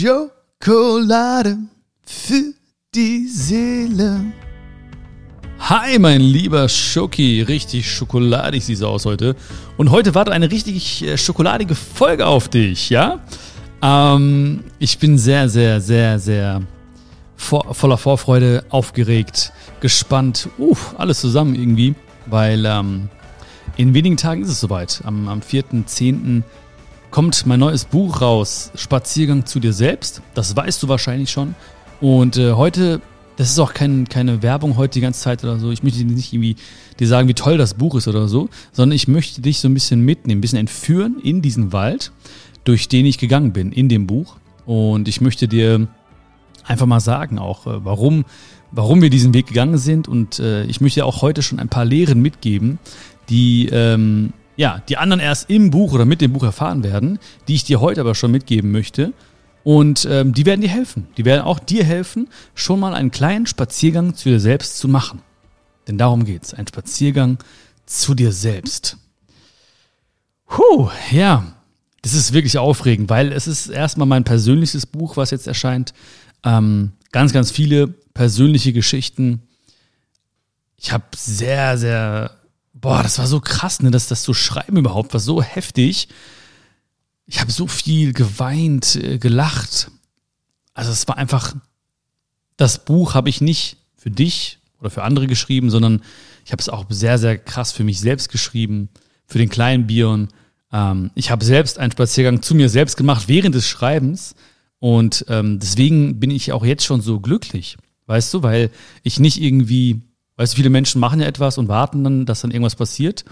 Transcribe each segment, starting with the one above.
Schokolade für die Seele. Hi, mein lieber Schoki. Richtig schokoladig sieht es aus heute. Und heute wartet eine richtig äh, schokoladige Folge auf dich, ja? Ähm, ich bin sehr, sehr, sehr, sehr vor, voller Vorfreude, aufgeregt, gespannt. Uff, alles zusammen irgendwie, weil ähm, in wenigen Tagen ist es soweit. Am, am 4.10 kommt mein neues Buch raus, Spaziergang zu dir selbst. Das weißt du wahrscheinlich schon. Und äh, heute, das ist auch kein, keine Werbung heute die ganze Zeit oder so. Ich möchte nicht irgendwie dir sagen, wie toll das Buch ist oder so, sondern ich möchte dich so ein bisschen mitnehmen, ein bisschen entführen in diesen Wald, durch den ich gegangen bin, in dem Buch. Und ich möchte dir einfach mal sagen auch, äh, warum, warum wir diesen Weg gegangen sind. Und äh, ich möchte auch heute schon ein paar Lehren mitgeben, die ähm, ja, die anderen erst im Buch oder mit dem Buch erfahren werden, die ich dir heute aber schon mitgeben möchte. Und ähm, die werden dir helfen. Die werden auch dir helfen, schon mal einen kleinen Spaziergang zu dir selbst zu machen. Denn darum geht's. Ein Spaziergang zu dir selbst. Puh, ja. Das ist wirklich aufregend, weil es ist erstmal mein persönliches Buch, was jetzt erscheint. Ähm, ganz, ganz viele persönliche Geschichten. Ich habe sehr, sehr boah, das war so krass, ne, dass das so schreiben überhaupt war so heftig. Ich habe so viel geweint, äh, gelacht. Also es war einfach, das Buch habe ich nicht für dich oder für andere geschrieben, sondern ich habe es auch sehr, sehr krass für mich selbst geschrieben, für den kleinen Bion. Ähm, ich habe selbst einen Spaziergang zu mir selbst gemacht während des Schreibens und ähm, deswegen bin ich auch jetzt schon so glücklich, weißt du, weil ich nicht irgendwie Weißt du, viele Menschen machen ja etwas und warten dann, dass dann irgendwas passiert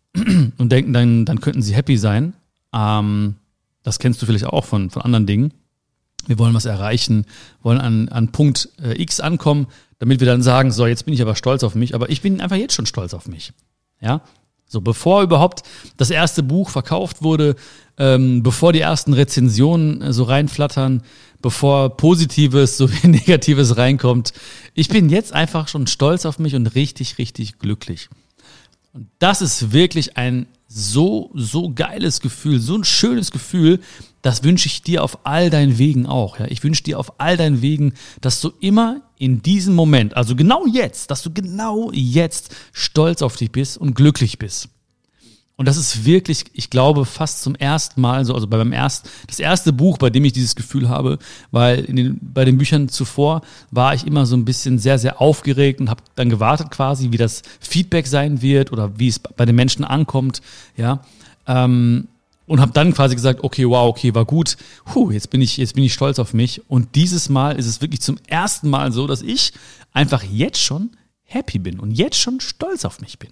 und denken dann, dann könnten sie happy sein. Ähm, das kennst du vielleicht auch von, von anderen Dingen. Wir wollen was erreichen, wollen an, an Punkt äh, X ankommen, damit wir dann sagen, so, jetzt bin ich aber stolz auf mich, aber ich bin einfach jetzt schon stolz auf mich. Ja, so, bevor überhaupt das erste Buch verkauft wurde, ähm, bevor die ersten Rezensionen äh, so reinflattern, bevor Positives sowie Negatives reinkommt. Ich bin jetzt einfach schon stolz auf mich und richtig, richtig glücklich. Und das ist wirklich ein so, so geiles Gefühl, so ein schönes Gefühl. Das wünsche ich dir auf all deinen Wegen auch. Ja, ich wünsche dir auf all deinen Wegen, dass du immer in diesem Moment, also genau jetzt, dass du genau jetzt stolz auf dich bist und glücklich bist. Und das ist wirklich, ich glaube, fast zum ersten Mal so, also bei meinem ersten, das erste Buch, bei dem ich dieses Gefühl habe, weil in den, bei den Büchern zuvor war ich immer so ein bisschen sehr, sehr aufgeregt und habe dann gewartet quasi, wie das Feedback sein wird oder wie es bei den Menschen ankommt, ja. Ähm, und habe dann quasi gesagt, okay, wow, okay, war gut. Puh, jetzt bin ich jetzt bin ich stolz auf mich und dieses Mal ist es wirklich zum ersten Mal so, dass ich einfach jetzt schon happy bin und jetzt schon stolz auf mich bin.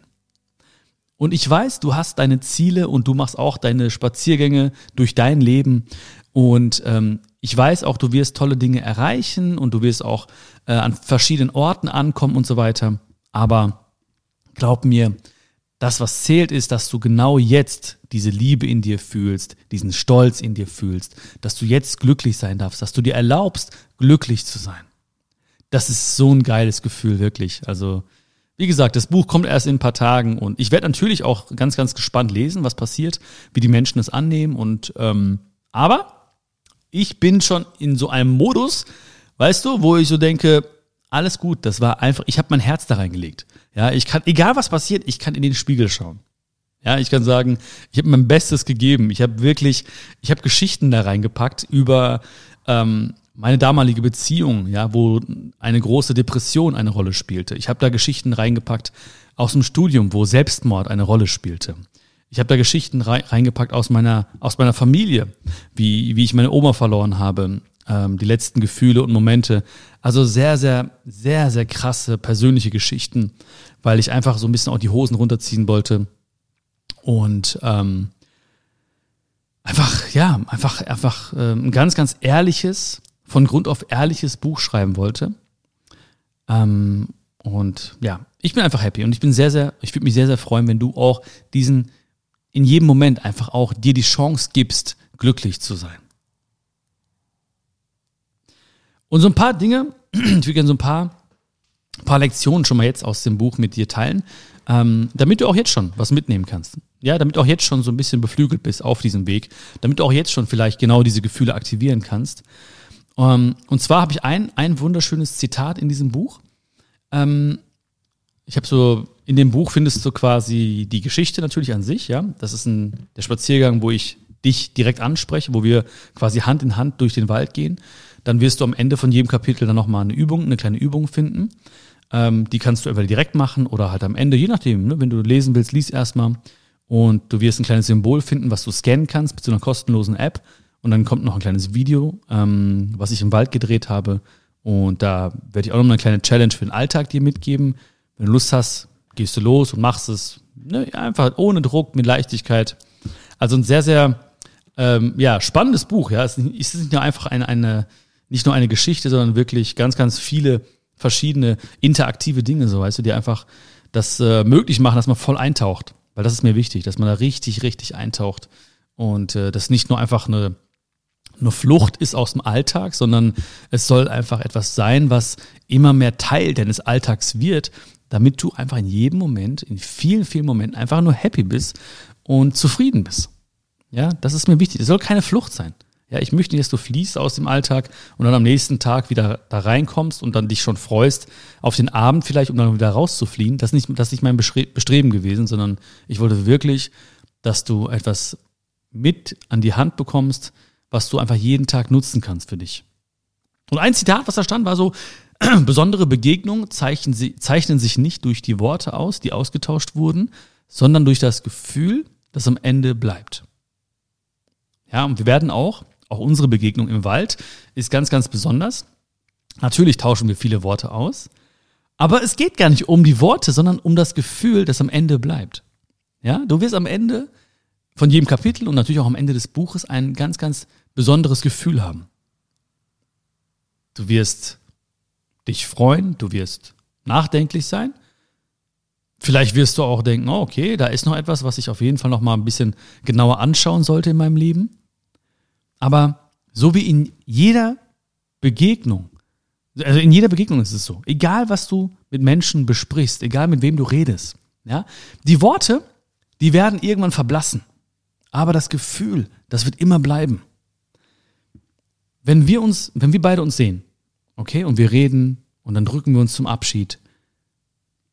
Und ich weiß, du hast deine Ziele und du machst auch deine Spaziergänge durch dein Leben. Und ähm, ich weiß auch, du wirst tolle Dinge erreichen und du wirst auch äh, an verschiedenen Orten ankommen und so weiter. Aber glaub mir, das, was zählt, ist, dass du genau jetzt diese Liebe in dir fühlst, diesen Stolz in dir fühlst, dass du jetzt glücklich sein darfst, dass du dir erlaubst, glücklich zu sein. Das ist so ein geiles Gefühl, wirklich. Also wie gesagt, das Buch kommt erst in ein paar Tagen und ich werde natürlich auch ganz, ganz gespannt lesen, was passiert, wie die Menschen es annehmen und ähm, aber ich bin schon in so einem Modus, weißt du, wo ich so denke, alles gut, das war einfach, ich habe mein Herz da reingelegt. Ja, ich kann, egal was passiert, ich kann in den Spiegel schauen. Ja, ich kann sagen, ich habe mein Bestes gegeben. Ich habe wirklich, ich habe Geschichten da reingepackt über ähm, meine damalige Beziehung, ja, wo eine große Depression eine Rolle spielte. Ich habe da Geschichten reingepackt aus dem Studium, wo Selbstmord eine Rolle spielte. Ich habe da Geschichten reingepackt aus meiner aus meiner Familie, wie wie ich meine Oma verloren habe, ähm, die letzten Gefühle und Momente. Also sehr sehr sehr sehr krasse persönliche Geschichten, weil ich einfach so ein bisschen auch die Hosen runterziehen wollte und ähm, einfach ja einfach einfach äh, ein ganz ganz ehrliches von Grund auf ehrliches Buch schreiben wollte. Ähm, und ja, ich bin einfach happy und ich bin sehr, sehr, ich würde mich sehr, sehr freuen, wenn du auch diesen, in jedem Moment einfach auch dir die Chance gibst, glücklich zu sein. Und so ein paar Dinge, ich würde gerne so ein paar, paar Lektionen schon mal jetzt aus dem Buch mit dir teilen, ähm, damit du auch jetzt schon was mitnehmen kannst. Ja, damit du auch jetzt schon so ein bisschen beflügelt bist auf diesem Weg, damit du auch jetzt schon vielleicht genau diese Gefühle aktivieren kannst. Um, ähm, und zwar habe ich ein, ein wunderschönes Zitat in diesem Buch. Ähm, ich habe so, in dem Buch findest du quasi die Geschichte natürlich an sich, ja. Das ist ein, der Spaziergang, wo ich dich direkt anspreche, wo wir quasi Hand in Hand durch den Wald gehen. Dann wirst du am Ende von jedem Kapitel dann nochmal eine Übung, eine kleine Übung finden. Ähm, die kannst du entweder direkt machen oder halt am Ende, je nachdem, ne? wenn du lesen willst, lies erstmal. Und du wirst ein kleines Symbol finden, was du scannen kannst mit so einer kostenlosen App. Und dann kommt noch ein kleines Video, ähm, was ich im Wald gedreht habe. Und da werde ich auch noch eine kleine Challenge für den Alltag dir mitgeben. Wenn du Lust hast, gehst du los und machst es ne, einfach ohne Druck, mit Leichtigkeit. Also ein sehr, sehr ähm, ja, spannendes Buch. Ja, es ist nicht nur einfach eine, eine, nicht nur eine Geschichte, sondern wirklich ganz, ganz viele verschiedene interaktive Dinge, so weißt du, die einfach das äh, möglich machen, dass man voll eintaucht. Weil das ist mir wichtig, dass man da richtig, richtig eintaucht. Und äh, das nicht nur einfach eine, eine Flucht ist aus dem Alltag, sondern es soll einfach etwas sein, was immer mehr Teil deines Alltags wird, damit du einfach in jedem Moment, in vielen, vielen Momenten einfach nur happy bist und zufrieden bist. Ja, das ist mir wichtig. Es soll keine Flucht sein. Ja, ich möchte nicht, dass du fließt aus dem Alltag und dann am nächsten Tag wieder da reinkommst und dann dich schon freust auf den Abend vielleicht, um dann wieder rauszufliehen. Das ist nicht, das ist nicht mein Bestreben gewesen, sondern ich wollte wirklich, dass du etwas mit an die Hand bekommst, was du einfach jeden Tag nutzen kannst für dich. Und ein Zitat, was da stand, war so, besondere Begegnungen zeichnen, zeichnen sich nicht durch die Worte aus, die ausgetauscht wurden, sondern durch das Gefühl, das am Ende bleibt. Ja, und wir werden auch auch unsere Begegnung im Wald ist ganz, ganz besonders. Natürlich tauschen wir viele Worte aus, aber es geht gar nicht um die Worte, sondern um das Gefühl, das am Ende bleibt. Ja, du wirst am Ende von jedem Kapitel und natürlich auch am Ende des Buches ein ganz, ganz besonderes Gefühl haben. Du wirst dich freuen, du wirst nachdenklich sein. Vielleicht wirst du auch denken, oh, okay, da ist noch etwas, was ich auf jeden Fall noch mal ein bisschen genauer anschauen sollte in meinem Leben. Aber so wie in jeder Begegnung, also in jeder Begegnung ist es so, egal was du mit Menschen besprichst, egal mit wem du redest, ja, die Worte, die werden irgendwann verblassen. Aber das Gefühl, das wird immer bleiben. Wenn wir uns, wenn wir beide uns sehen, okay, und wir reden und dann drücken wir uns zum Abschied,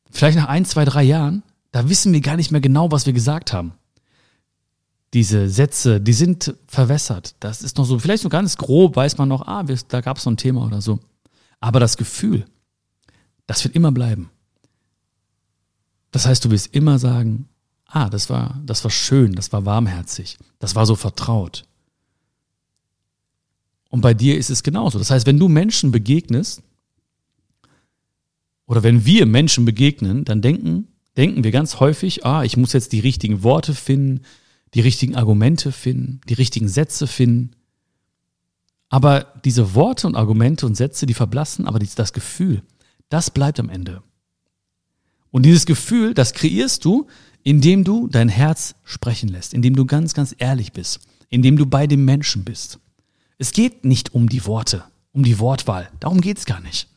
vielleicht nach ein, zwei, drei Jahren, da wissen wir gar nicht mehr genau, was wir gesagt haben diese Sätze, die sind verwässert. Das ist noch so, vielleicht so ganz grob weiß man noch, ah, da gab es noch ein Thema oder so. Aber das Gefühl, das wird immer bleiben. Das heißt, du wirst immer sagen, ah, das war, das war schön, das war warmherzig, das war so vertraut. Und bei dir ist es genauso. Das heißt, wenn du Menschen begegnest, oder wenn wir Menschen begegnen, dann denken, denken wir ganz häufig, ah, ich muss jetzt die richtigen Worte finden, die richtigen Argumente finden, die richtigen Sätze finden. Aber diese Worte und Argumente und Sätze, die verblassen, aber das Gefühl, das bleibt am Ende. Und dieses Gefühl, das kreierst du, indem du dein Herz sprechen lässt, indem du ganz, ganz ehrlich bist, indem du bei dem Menschen bist. Es geht nicht um die Worte, um die Wortwahl. Darum geht's gar nicht.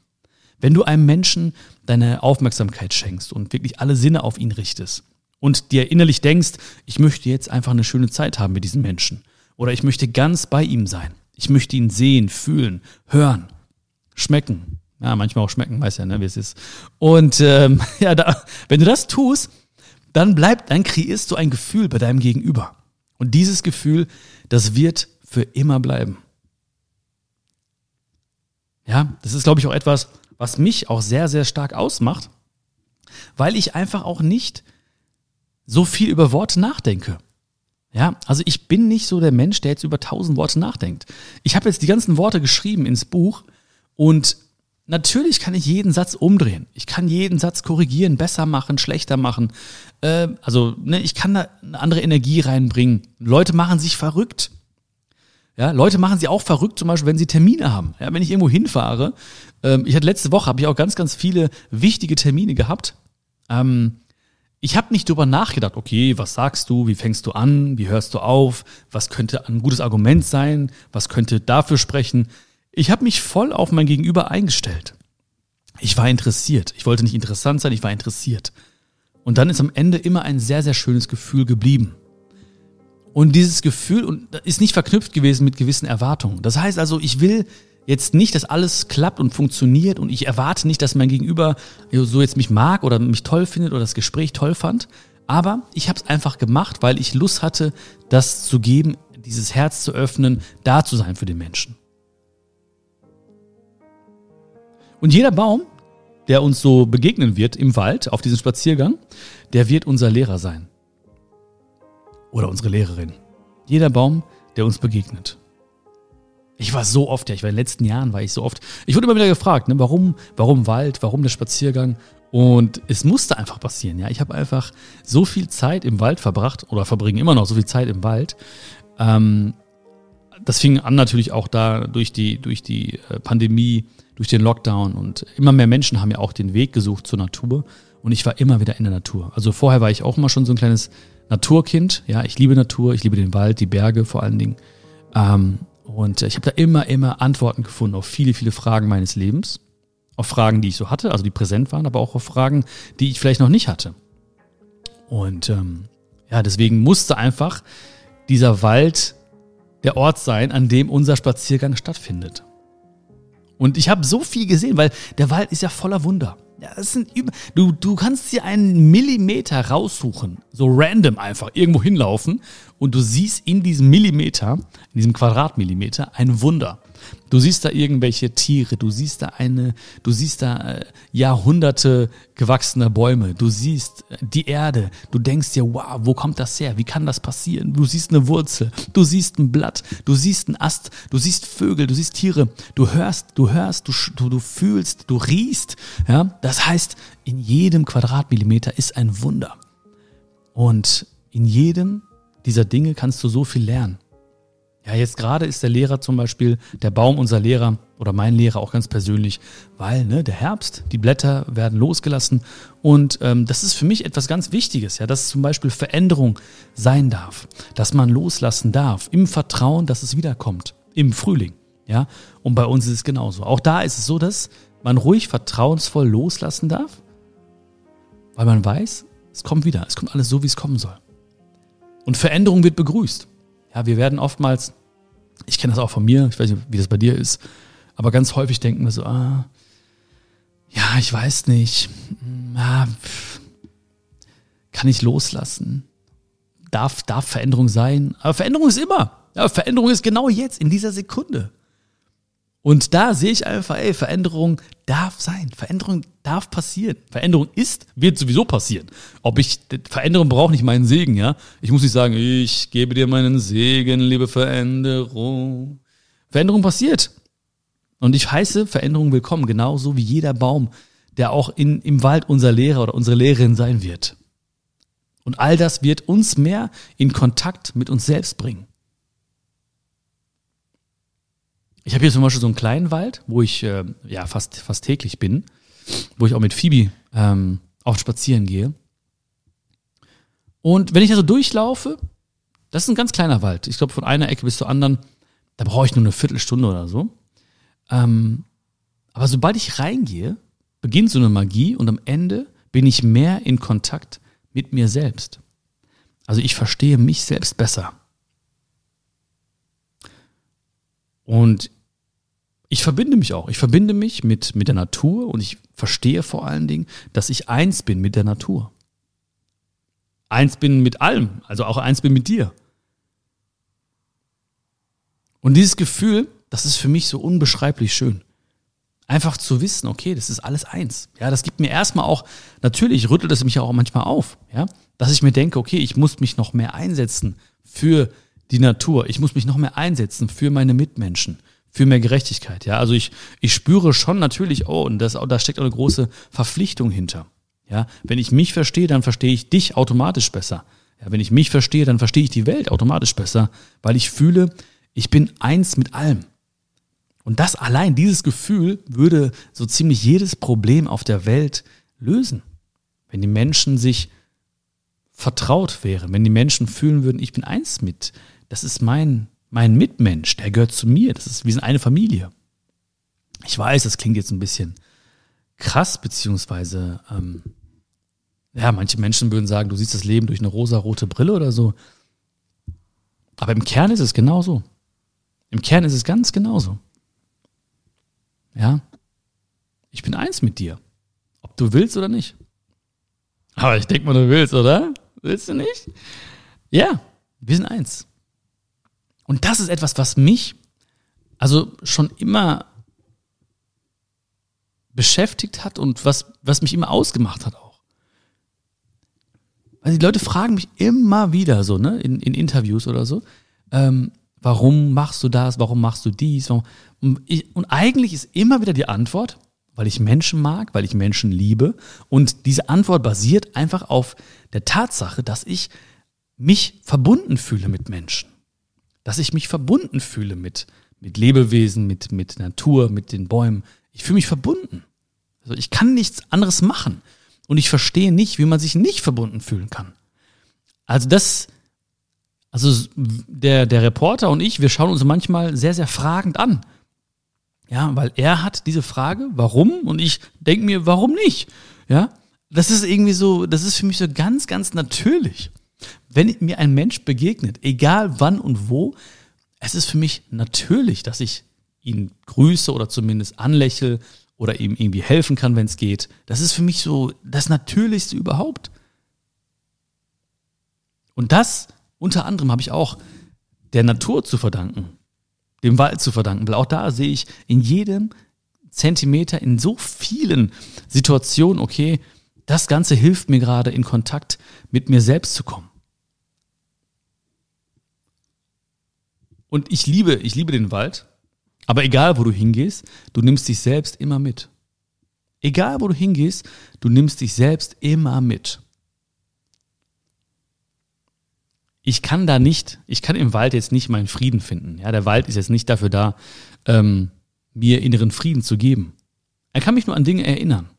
Wenn du einem Menschen deine Aufmerksamkeit schenkst und wirklich alle Sinne auf ihn richtest, und dir innerlich denkst, ich möchte jetzt einfach eine schöne Zeit haben mit diesem Menschen. Oder ich möchte ganz bei ihm sein. Ich möchte ihn sehen, fühlen, hören, schmecken. Ja, manchmal auch schmecken, weiß ja, ne, wie es ist. Und ähm, ja, da, wenn du das tust, dann bleibt, dann kreierst du ein Gefühl bei deinem Gegenüber. Und dieses Gefühl, das wird für immer bleiben. Ja, das ist, glaube ich, auch etwas, was mich auch sehr, sehr stark ausmacht, weil ich einfach auch nicht so viel über Worte nachdenke. Ja, also ich bin nicht so der Mensch, der jetzt über tausend Worte nachdenkt. Ich habe jetzt die ganzen Worte geschrieben ins Buch und natürlich kann ich jeden Satz umdrehen. Ich kann jeden Satz korrigieren, besser machen, schlechter machen. Äh, also ne, ich kann da eine andere Energie reinbringen. Leute machen sich verrückt. Ja, Leute machen sie auch verrückt, zum Beispiel, wenn sie Termine haben. Ja, wenn ich irgendwo hinfahre, ähm, ich hatte letzte Woche habe ich auch ganz, ganz viele wichtige Termine gehabt. Ähm, ich habe nicht drüber nachgedacht, okay, was sagst du, wie fängst du an, wie hörst du auf, was könnte ein gutes Argument sein, was könnte dafür sprechen. Ich habe mich voll auf mein Gegenüber eingestellt. Ich war interessiert. Ich wollte nicht interessant sein, ich war interessiert. Und dann ist am Ende immer ein sehr, sehr schönes Gefühl geblieben. Und dieses Gefühl ist nicht verknüpft gewesen mit gewissen Erwartungen. Das heißt also, ich will jetzt nicht, dass alles klappt und funktioniert und ich erwarte nicht, dass mein Gegenüber so jetzt mich mag oder mich toll findet oder das Gespräch toll fand. Aber ich habe es einfach gemacht, weil ich Lust hatte, das zu geben, dieses Herz zu öffnen, da zu sein für den Menschen. Und jeder Baum, der uns so begegnen wird im Wald auf diesem Spaziergang, der wird unser Lehrer sein. Oder unsere Lehrerin. Jeder Baum, der uns begegnet. Ich war so oft, ja, ich war in den letzten Jahren, war ich so oft. Ich wurde immer wieder gefragt, ne, warum, warum Wald, warum der Spaziergang? Und es musste einfach passieren, ja. Ich habe einfach so viel Zeit im Wald verbracht oder verbringe immer noch so viel Zeit im Wald. Ähm, das fing an natürlich auch da durch die, durch die äh, Pandemie, durch den Lockdown und immer mehr Menschen haben ja auch den Weg gesucht zur Natur und ich war immer wieder in der Natur. Also vorher war ich auch immer schon so ein kleines Naturkind. Ja, ich liebe Natur, ich liebe den Wald, die Berge vor allen Dingen. Ähm, und ich habe da immer, immer Antworten gefunden auf viele, viele Fragen meines Lebens. Auf Fragen, die ich so hatte, also die präsent waren, aber auch auf Fragen, die ich vielleicht noch nicht hatte. Und ähm, ja, deswegen musste einfach dieser Wald der Ort sein, an dem unser Spaziergang stattfindet. Und ich habe so viel gesehen, weil der Wald ist ja voller Wunder. Du, du kannst dir einen Millimeter raussuchen, so random einfach irgendwo hinlaufen und du siehst in diesem Millimeter, in diesem Quadratmillimeter ein Wunder. Du siehst da irgendwelche Tiere, du siehst da eine, du siehst da äh, Jahrhunderte gewachsene Bäume, du siehst äh, die Erde, du denkst dir, wow, wo kommt das her? Wie kann das passieren? Du siehst eine Wurzel, du siehst ein Blatt, du siehst einen Ast, du siehst Vögel, du siehst Tiere, du hörst, du hörst, du, du, du fühlst, du riechst. Ja, das heißt, in jedem Quadratmillimeter ist ein Wunder. Und in jedem dieser Dinge kannst du so viel lernen. Ja, jetzt gerade ist der Lehrer zum Beispiel, der Baum unser Lehrer oder mein Lehrer auch ganz persönlich, weil ne, der Herbst, die Blätter werden losgelassen und ähm, das ist für mich etwas ganz Wichtiges, ja, dass zum Beispiel Veränderung sein darf, dass man loslassen darf, im Vertrauen, dass es wiederkommt, im Frühling, ja, und bei uns ist es genauso. Auch da ist es so, dass man ruhig vertrauensvoll loslassen darf, weil man weiß, es kommt wieder, es kommt alles so, wie es kommen soll. Und Veränderung wird begrüßt. Ja, wir werden oftmals, ich kenne das auch von mir, ich weiß nicht, wie das bei dir ist, aber ganz häufig denken wir so, ah, ja, ich weiß nicht, ah, kann ich loslassen? Darf, darf Veränderung sein? Aber Veränderung ist immer. Ja, Veränderung ist genau jetzt, in dieser Sekunde. Und da sehe ich einfach, ey, Veränderung darf sein. Veränderung darf passieren. Veränderung ist, wird sowieso passieren. Ob ich, Veränderung braucht nicht meinen Segen, ja. Ich muss nicht sagen, ich gebe dir meinen Segen, liebe Veränderung. Veränderung passiert. Und ich heiße Veränderung willkommen, genauso wie jeder Baum, der auch in, im Wald unser Lehrer oder unsere Lehrerin sein wird. Und all das wird uns mehr in Kontakt mit uns selbst bringen. Ich habe hier zum Beispiel so einen kleinen Wald, wo ich äh, ja fast, fast täglich bin, wo ich auch mit Phoebe ähm, oft spazieren gehe. Und wenn ich da so durchlaufe, das ist ein ganz kleiner Wald. Ich glaube, von einer Ecke bis zur anderen, da brauche ich nur eine Viertelstunde oder so. Ähm, aber sobald ich reingehe, beginnt so eine Magie und am Ende bin ich mehr in Kontakt mit mir selbst. Also ich verstehe mich selbst besser. Und ich verbinde mich auch. Ich verbinde mich mit, mit der Natur und ich verstehe vor allen Dingen, dass ich eins bin mit der Natur. Eins bin mit allem, also auch eins bin mit dir. Und dieses Gefühl, das ist für mich so unbeschreiblich schön. Einfach zu wissen, okay, das ist alles eins. Ja, das gibt mir erstmal auch, natürlich rüttelt es mich auch manchmal auf, ja, dass ich mir denke, okay, ich muss mich noch mehr einsetzen für die Natur. Ich muss mich noch mehr einsetzen für meine Mitmenschen, für mehr Gerechtigkeit. Ja, also ich, ich spüre schon natürlich, oh, und das, da steckt auch eine große Verpflichtung hinter. Ja, wenn ich mich verstehe, dann verstehe ich dich automatisch besser. Ja, wenn ich mich verstehe, dann verstehe ich die Welt automatisch besser, weil ich fühle, ich bin eins mit allem. Und das allein, dieses Gefühl würde so ziemlich jedes Problem auf der Welt lösen. Wenn die Menschen sich vertraut wären, wenn die Menschen fühlen würden, ich bin eins mit das ist mein, mein Mitmensch, der gehört zu mir, das ist, wir sind eine Familie. Ich weiß, das klingt jetzt ein bisschen krass, beziehungsweise ähm, Ja, manche Menschen würden sagen, du siehst das Leben durch eine rosa-rote Brille oder so. Aber im Kern ist es genauso. Im Kern ist es ganz genauso. Ja. Ich bin eins mit dir. Ob du willst oder nicht. Aber ich denke mal, du willst, oder? Willst du nicht? Ja, wir sind eins. Und das ist etwas, was mich also schon immer beschäftigt hat und was, was mich immer ausgemacht hat auch. Also die Leute fragen mich immer wieder so, ne, in, in Interviews oder so, ähm, warum machst du das, warum machst du dies? Warum? Und, ich, und eigentlich ist immer wieder die Antwort, weil ich Menschen mag, weil ich Menschen liebe. Und diese Antwort basiert einfach auf der Tatsache, dass ich mich verbunden fühle mit Menschen. Dass ich mich verbunden fühle mit, mit Lebewesen, mit, mit Natur, mit den Bäumen. Ich fühle mich verbunden. Also ich kann nichts anderes machen. Und ich verstehe nicht, wie man sich nicht verbunden fühlen kann. Also das, also der, der Reporter und ich, wir schauen uns manchmal sehr, sehr fragend an. Ja, weil er hat diese Frage, warum? Und ich denke mir, warum nicht? Ja, das ist irgendwie so, das ist für mich so ganz, ganz natürlich. Wenn mir ein Mensch begegnet, egal wann und wo, es ist für mich natürlich, dass ich ihn grüße oder zumindest anlächle oder ihm irgendwie helfen kann, wenn es geht. Das ist für mich so das Natürlichste überhaupt. Und das unter anderem habe ich auch der Natur zu verdanken, dem Wald zu verdanken, weil auch da sehe ich in jedem Zentimeter, in so vielen Situationen, okay, das Ganze hilft mir gerade in Kontakt mit mir selbst zu kommen. Und ich liebe, ich liebe den Wald. Aber egal, wo du hingehst, du nimmst dich selbst immer mit. Egal, wo du hingehst, du nimmst dich selbst immer mit. Ich kann da nicht, ich kann im Wald jetzt nicht meinen Frieden finden. Ja, der Wald ist jetzt nicht dafür da, ähm, mir inneren Frieden zu geben. Er kann mich nur an Dinge erinnern.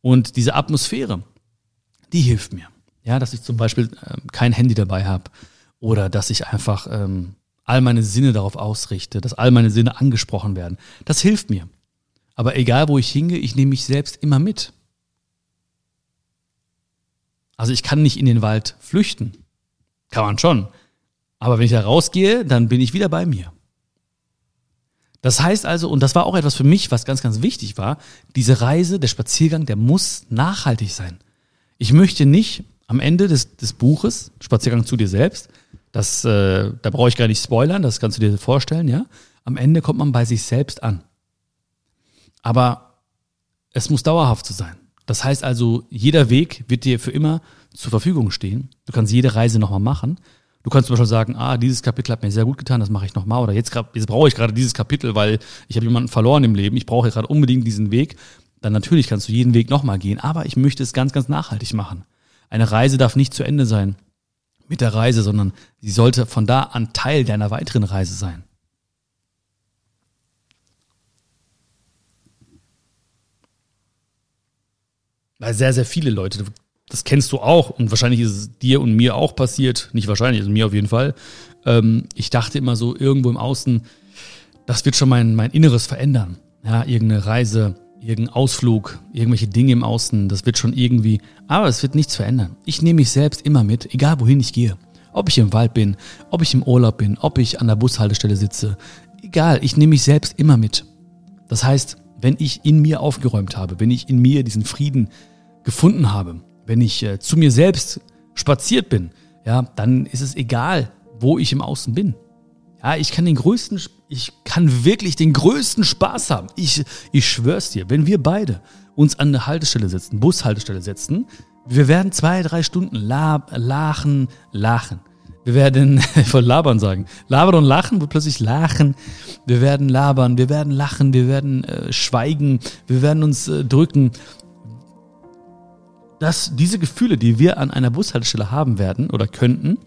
Und diese Atmosphäre, die hilft mir. Ja, dass ich zum Beispiel ähm, kein Handy dabei habe oder dass ich einfach ähm, all meine Sinne darauf ausrichte, dass all meine Sinne angesprochen werden. Das hilft mir. Aber egal, wo ich hingehe, ich nehme mich selbst immer mit. Also ich kann nicht in den Wald flüchten. Kann man schon. Aber wenn ich da rausgehe, dann bin ich wieder bei mir. Das heißt also, und das war auch etwas für mich, was ganz, ganz wichtig war, diese Reise, der Spaziergang, der muss nachhaltig sein. Ich möchte nicht am Ende des, des Buches, Spaziergang zu dir selbst, das, äh, da brauche ich gar nicht spoilern, das kannst du dir vorstellen, ja. Am Ende kommt man bei sich selbst an. Aber es muss dauerhaft so sein. Das heißt also, jeder Weg wird dir für immer zur Verfügung stehen. Du kannst jede Reise nochmal machen. Du kannst zum Beispiel sagen, ah, dieses Kapitel hat mir sehr gut getan, das mache ich nochmal. Oder jetzt, jetzt brauche ich gerade dieses Kapitel, weil ich habe jemanden verloren im Leben. Ich brauche gerade unbedingt diesen Weg. Dann natürlich kannst du jeden Weg nochmal gehen. Aber ich möchte es ganz, ganz nachhaltig machen. Eine Reise darf nicht zu Ende sein mit der Reise, sondern sie sollte von da an Teil deiner weiteren Reise sein. Weil sehr, sehr viele Leute, das kennst du auch und wahrscheinlich ist es dir und mir auch passiert, nicht wahrscheinlich, ist mir auf jeden Fall. Ähm, ich dachte immer so irgendwo im Außen, das wird schon mein, mein Inneres verändern. Ja, irgendeine Reise, irgendein Ausflug, irgendwelche Dinge im Außen, das wird schon irgendwie, aber es wird nichts verändern. Ich nehme mich selbst immer mit, egal wohin ich gehe. Ob ich im Wald bin, ob ich im Urlaub bin, ob ich an der Bushaltestelle sitze, egal, ich nehme mich selbst immer mit. Das heißt, wenn ich in mir aufgeräumt habe, wenn ich in mir diesen Frieden gefunden habe, wenn ich äh, zu mir selbst spaziert bin, ja, dann ist es egal, wo ich im Außen bin. Ja, ich kann den größten, ich kann wirklich den größten Spaß haben. Ich, ich schwör's dir, wenn wir beide uns an eine Haltestelle setzen, Bushaltestelle setzen, wir werden zwei, drei Stunden lab, lachen, lachen. Wir werden, wollte labern sagen, labern und lachen, wo plötzlich lachen. Wir werden labern, wir werden lachen, wir werden äh, schweigen, wir werden uns äh, drücken. Dass diese Gefühle, die wir an einer Bushaltestelle haben werden oder könnten,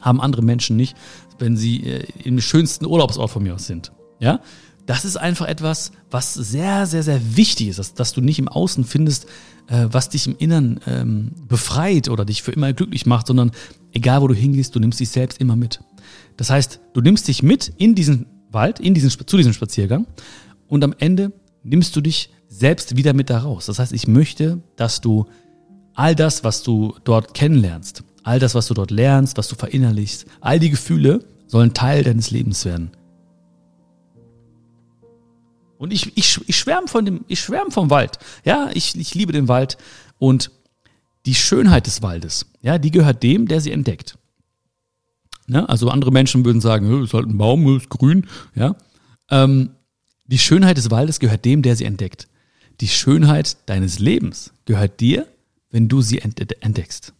haben andere Menschen nicht, wenn sie äh, im schönsten Urlaubsort von mir aus sind. Ja, das ist einfach etwas, was sehr, sehr, sehr wichtig ist, dass, dass du nicht im Außen findest, äh, was dich im Innern ähm, befreit oder dich für immer glücklich macht, sondern egal wo du hingehst, du nimmst dich selbst immer mit. Das heißt, du nimmst dich mit in diesen Wald, in diesen, zu diesem Spaziergang und am Ende nimmst du dich selbst wieder mit da raus. Das heißt, ich möchte, dass du all das, was du dort kennenlernst, all das, was du dort lernst, was du verinnerlichst, all die Gefühle sollen Teil deines Lebens werden. Und ich, ich, ich schwärme von dem, ich schwärme vom Wald. Ja, ich, ich liebe den Wald. Und die Schönheit des Waldes, ja, die gehört dem, der sie entdeckt. Ne? Also andere Menschen würden sagen, ist halt ein Baum, ist grün, ja. Ähm, die Schönheit des Waldes gehört dem, der sie entdeckt. Die Schönheit deines Lebens gehört dir, wenn du sie entdeckst.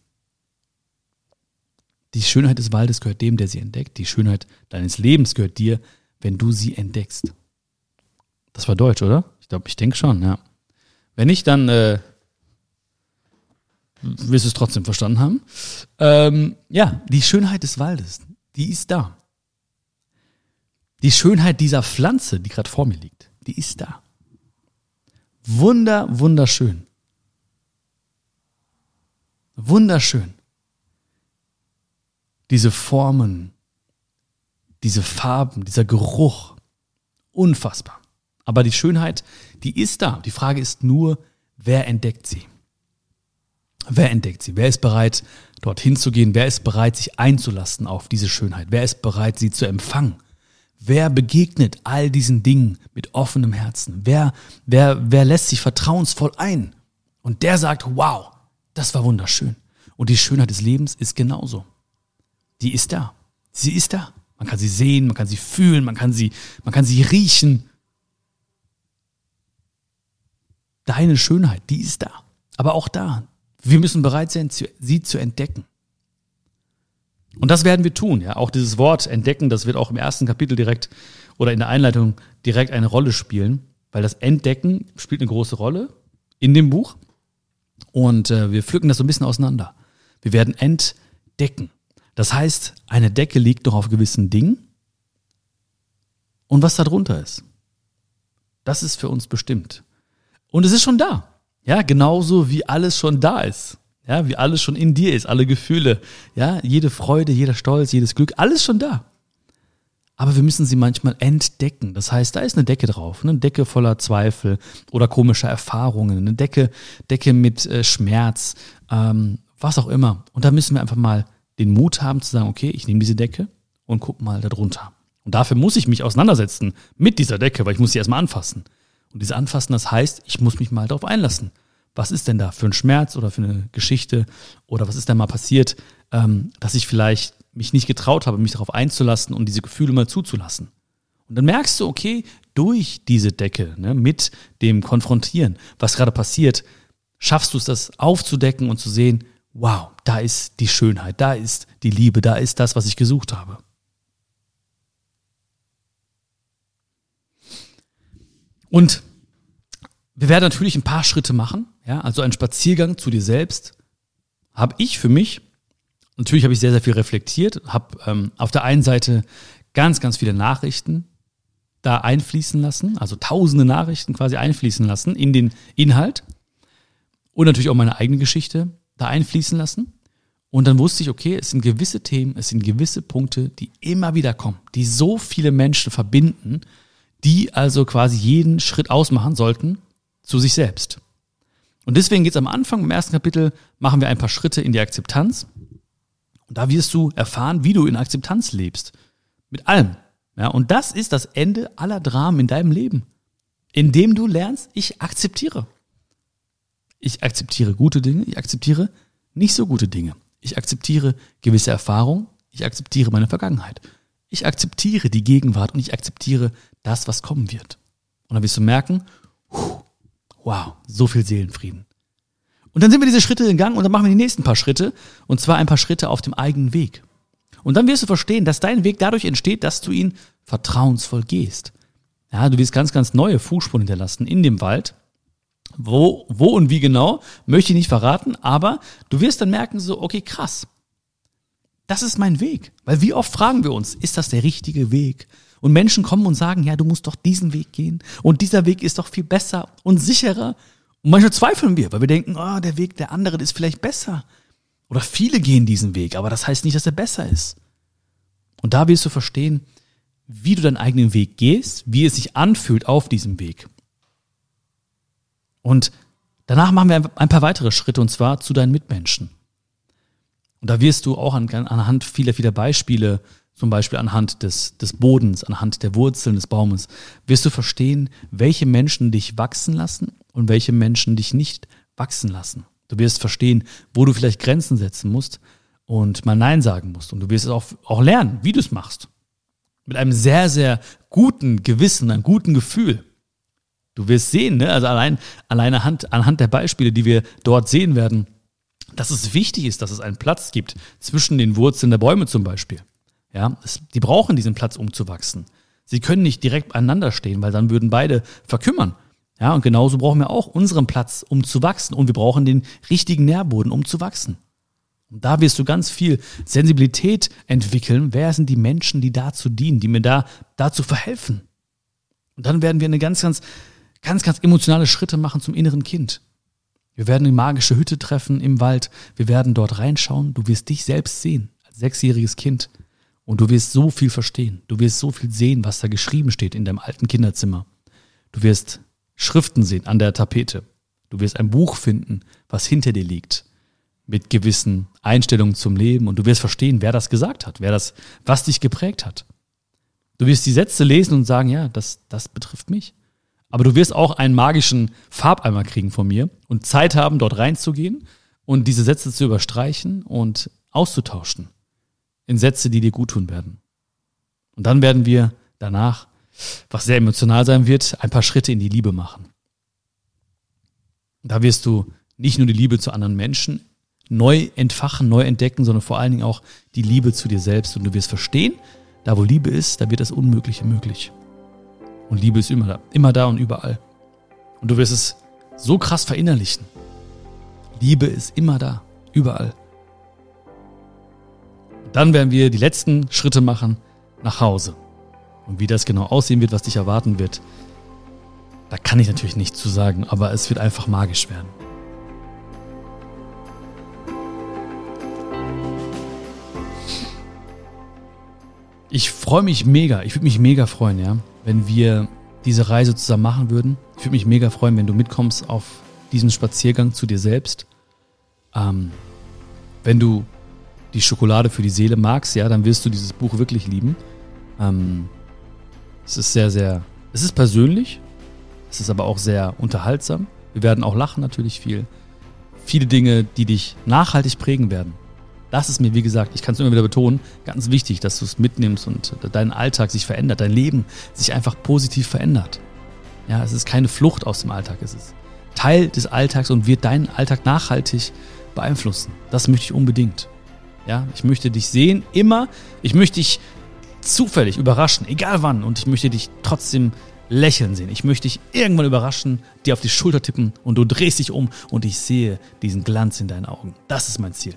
Die Schönheit des Waldes gehört dem, der sie entdeckt. Die Schönheit deines Lebens gehört dir, wenn du sie entdeckst. Das war Deutsch, oder? Ich glaube, ich denke schon, ja. Wenn nicht, dann äh, wirst du es trotzdem verstanden haben. Ähm, ja, die Schönheit des Waldes, die ist da. Die Schönheit dieser Pflanze, die gerade vor mir liegt, die ist da. Wunder, wunderschön. Wunderschön. Diese Formen, diese Farben, dieser Geruch. Unfassbar. Aber die Schönheit, die ist da. Die Frage ist nur, wer entdeckt sie? Wer entdeckt sie? Wer ist bereit, dorthin zu gehen? Wer ist bereit, sich einzulassen auf diese Schönheit? Wer ist bereit, sie zu empfangen? Wer begegnet all diesen Dingen mit offenem Herzen? Wer, wer, wer lässt sich vertrauensvoll ein? Und der sagt, wow, das war wunderschön. Und die Schönheit des Lebens ist genauso. Die ist da. Sie ist da. Man kann sie sehen, man kann sie fühlen, man kann sie, man kann sie riechen. Deine Schönheit, die ist da. Aber auch da, wir müssen bereit sein, sie zu entdecken. Und das werden wir tun. Ja, auch dieses Wort entdecken, das wird auch im ersten Kapitel direkt oder in der Einleitung direkt eine Rolle spielen, weil das Entdecken spielt eine große Rolle in dem Buch. Und äh, wir pflücken das so ein bisschen auseinander. Wir werden entdecken. Das heißt, eine Decke liegt noch auf gewissen Dingen. Und was da drunter ist, das ist für uns bestimmt. Und es ist schon da. Ja, genauso wie alles schon da ist. Ja, wie alles schon in dir ist, alle Gefühle. Ja, jede Freude, jeder Stolz, jedes Glück, alles schon da. Aber wir müssen sie manchmal entdecken. Das heißt, da ist eine Decke drauf, eine Decke voller Zweifel oder komischer Erfahrungen, eine Decke, Decke mit äh, Schmerz, ähm, was auch immer. Und da müssen wir einfach mal den Mut haben zu sagen, okay, ich nehme diese Decke und guck mal darunter. Und dafür muss ich mich auseinandersetzen mit dieser Decke, weil ich muss sie erstmal anfassen. Und diese Anfassen, das heißt, ich muss mich mal darauf einlassen. Was ist denn da für ein Schmerz oder für eine Geschichte oder was ist denn mal passiert, ähm, dass ich vielleicht mich nicht getraut habe, mich darauf einzulassen und diese Gefühle mal zuzulassen. Und dann merkst du, okay, durch diese Decke, ne, mit dem Konfrontieren, was gerade passiert, schaffst du es, das aufzudecken und zu sehen, wow, da ist die Schönheit, da ist die Liebe, da ist das, was ich gesucht habe. Und wir werden natürlich ein paar Schritte machen, ja, also ein Spaziergang zu dir selbst. Habe ich für mich, natürlich habe ich sehr, sehr viel reflektiert, habe ähm, auf der einen Seite ganz, ganz viele Nachrichten da einfließen lassen, also tausende Nachrichten quasi einfließen lassen in den Inhalt und natürlich auch meine eigene Geschichte da einfließen lassen. Und dann wusste ich, okay, es sind gewisse Themen, es sind gewisse Punkte, die immer wieder kommen, die so viele Menschen verbinden, die also quasi jeden Schritt ausmachen sollten zu sich selbst. Und deswegen geht es am Anfang im ersten Kapitel, machen wir ein paar Schritte in die Akzeptanz. Und da wirst du erfahren, wie du in Akzeptanz lebst. Mit allem. Ja, und das ist das Ende aller Dramen in deinem Leben. Indem du lernst, ich akzeptiere. Ich akzeptiere gute Dinge, ich akzeptiere nicht so gute Dinge. Ich akzeptiere gewisse Erfahrungen, ich akzeptiere meine Vergangenheit. Ich akzeptiere die Gegenwart und ich akzeptiere das, was kommen wird. Und dann wirst du merken, wow, so viel Seelenfrieden. Und dann sind wir diese Schritte gegangen und dann machen wir die nächsten paar Schritte und zwar ein paar Schritte auf dem eigenen Weg. Und dann wirst du verstehen, dass dein Weg dadurch entsteht, dass du ihn vertrauensvoll gehst. Ja, du wirst ganz, ganz neue Fußspuren hinterlassen in dem Wald. Wo, wo und wie genau, möchte ich nicht verraten, aber du wirst dann merken so, okay, krass. Das ist mein Weg. Weil wie oft fragen wir uns, ist das der richtige Weg? Und Menschen kommen und sagen, ja, du musst doch diesen Weg gehen. Und dieser Weg ist doch viel besser und sicherer. Und manchmal zweifeln wir, weil wir denken, oh, der Weg der anderen ist vielleicht besser. Oder viele gehen diesen Weg, aber das heißt nicht, dass er besser ist. Und da wirst du verstehen, wie du deinen eigenen Weg gehst, wie es sich anfühlt auf diesem Weg. Und Danach machen wir ein paar weitere Schritte und zwar zu deinen Mitmenschen. Und da wirst du auch an, anhand vieler, vieler Beispiele, zum Beispiel anhand des, des Bodens, anhand der Wurzeln des Baumes, wirst du verstehen, welche Menschen dich wachsen lassen und welche Menschen dich nicht wachsen lassen. Du wirst verstehen, wo du vielleicht Grenzen setzen musst und mal Nein sagen musst. Und du wirst es auch, auch lernen, wie du es machst. Mit einem sehr, sehr guten Gewissen, einem guten Gefühl. Du wirst sehen, ne? also allein, allein anhand, anhand der Beispiele, die wir dort sehen werden, dass es wichtig ist, dass es einen Platz gibt zwischen den Wurzeln der Bäume zum Beispiel. Ja, es, die brauchen diesen Platz, um zu wachsen. Sie können nicht direkt beieinander stehen, weil dann würden beide verkümmern. Ja, und genauso brauchen wir auch unseren Platz, um zu wachsen. Und wir brauchen den richtigen Nährboden, um zu wachsen. Und da wirst du ganz viel Sensibilität entwickeln. Wer sind die Menschen, die dazu dienen, die mir da dazu verhelfen? Und dann werden wir eine ganz, ganz ganz, ganz emotionale Schritte machen zum inneren Kind. Wir werden die magische Hütte treffen im Wald. Wir werden dort reinschauen. Du wirst dich selbst sehen als sechsjähriges Kind. Und du wirst so viel verstehen. Du wirst so viel sehen, was da geschrieben steht in deinem alten Kinderzimmer. Du wirst Schriften sehen an der Tapete. Du wirst ein Buch finden, was hinter dir liegt. Mit gewissen Einstellungen zum Leben. Und du wirst verstehen, wer das gesagt hat, wer das, was dich geprägt hat. Du wirst die Sätze lesen und sagen, ja, das, das betrifft mich. Aber du wirst auch einen magischen Farbeimer kriegen von mir und Zeit haben, dort reinzugehen und diese Sätze zu überstreichen und auszutauschen in Sätze, die dir gut tun werden. Und dann werden wir danach, was sehr emotional sein wird, ein paar Schritte in die Liebe machen. Da wirst du nicht nur die Liebe zu anderen Menschen neu entfachen, neu entdecken, sondern vor allen Dingen auch die Liebe zu dir selbst. Und du wirst verstehen, da wo Liebe ist, da wird das Unmögliche möglich. Und Liebe ist immer da, immer da und überall. Und du wirst es so krass verinnerlichen. Liebe ist immer da, überall. Dann werden wir die letzten Schritte machen nach Hause. Und wie das genau aussehen wird, was dich erwarten wird, da kann ich natürlich nichts zu sagen, aber es wird einfach magisch werden. Ich freue mich mega, ich würde mich mega freuen, ja, wenn wir diese Reise zusammen machen würden. Ich würde mich mega freuen, wenn du mitkommst auf diesen Spaziergang zu dir selbst. Ähm, wenn du die Schokolade für die Seele magst, ja, dann wirst du dieses Buch wirklich lieben. Ähm, es ist sehr, sehr, es ist persönlich, es ist aber auch sehr unterhaltsam. Wir werden auch lachen natürlich viel. Viele Dinge, die dich nachhaltig prägen werden. Das ist mir, wie gesagt, ich kann es immer wieder betonen, ganz wichtig, dass du es mitnimmst und dein Alltag sich verändert, dein Leben sich einfach positiv verändert. Ja, es ist keine Flucht aus dem Alltag, es ist Teil des Alltags und wird deinen Alltag nachhaltig beeinflussen. Das möchte ich unbedingt. Ja, ich möchte dich sehen, immer. Ich möchte dich zufällig überraschen, egal wann. Und ich möchte dich trotzdem lächeln sehen. Ich möchte dich irgendwann überraschen, dir auf die Schulter tippen und du drehst dich um und ich sehe diesen Glanz in deinen Augen. Das ist mein Ziel.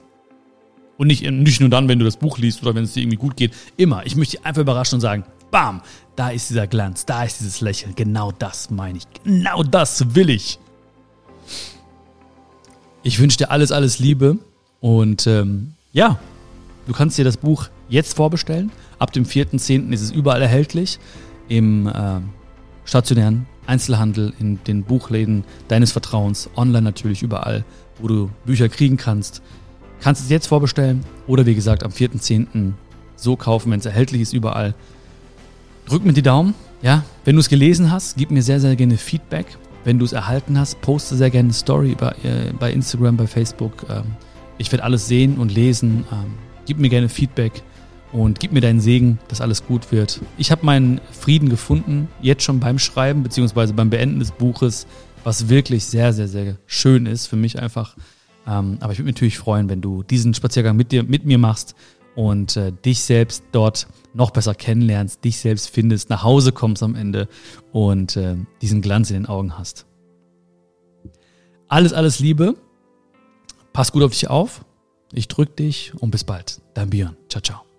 Und nicht, nicht nur dann, wenn du das Buch liest oder wenn es dir irgendwie gut geht. Immer. Ich möchte dich einfach überraschen und sagen, bam, da ist dieser Glanz, da ist dieses Lächeln. Genau das meine ich. Genau das will ich. Ich wünsche dir alles, alles Liebe. Und ähm, ja, du kannst dir das Buch jetzt vorbestellen. Ab dem 4.10. ist es überall erhältlich. Im äh, stationären Einzelhandel, in den Buchläden deines Vertrauens, online natürlich überall, wo du Bücher kriegen kannst. Kannst es jetzt vorbestellen oder wie gesagt am 4.10. so kaufen, wenn es erhältlich ist überall. Drück mir die Daumen. Ja, wenn du es gelesen hast, gib mir sehr, sehr gerne Feedback. Wenn du es erhalten hast, poste sehr gerne eine Story bei, äh, bei Instagram, bei Facebook. Ähm, ich werde alles sehen und lesen. Ähm, gib mir gerne Feedback und gib mir deinen Segen, dass alles gut wird. Ich habe meinen Frieden gefunden, jetzt schon beim Schreiben beziehungsweise beim Beenden des Buches, was wirklich sehr, sehr, sehr schön ist für mich einfach. Ähm, aber ich würde mich natürlich freuen, wenn du diesen Spaziergang mit, dir, mit mir machst und äh, dich selbst dort noch besser kennenlernst, dich selbst findest, nach Hause kommst am Ende und äh, diesen Glanz in den Augen hast. Alles, alles Liebe. Pass gut auf dich auf. Ich drück dich und bis bald. Dein Björn. Ciao, ciao.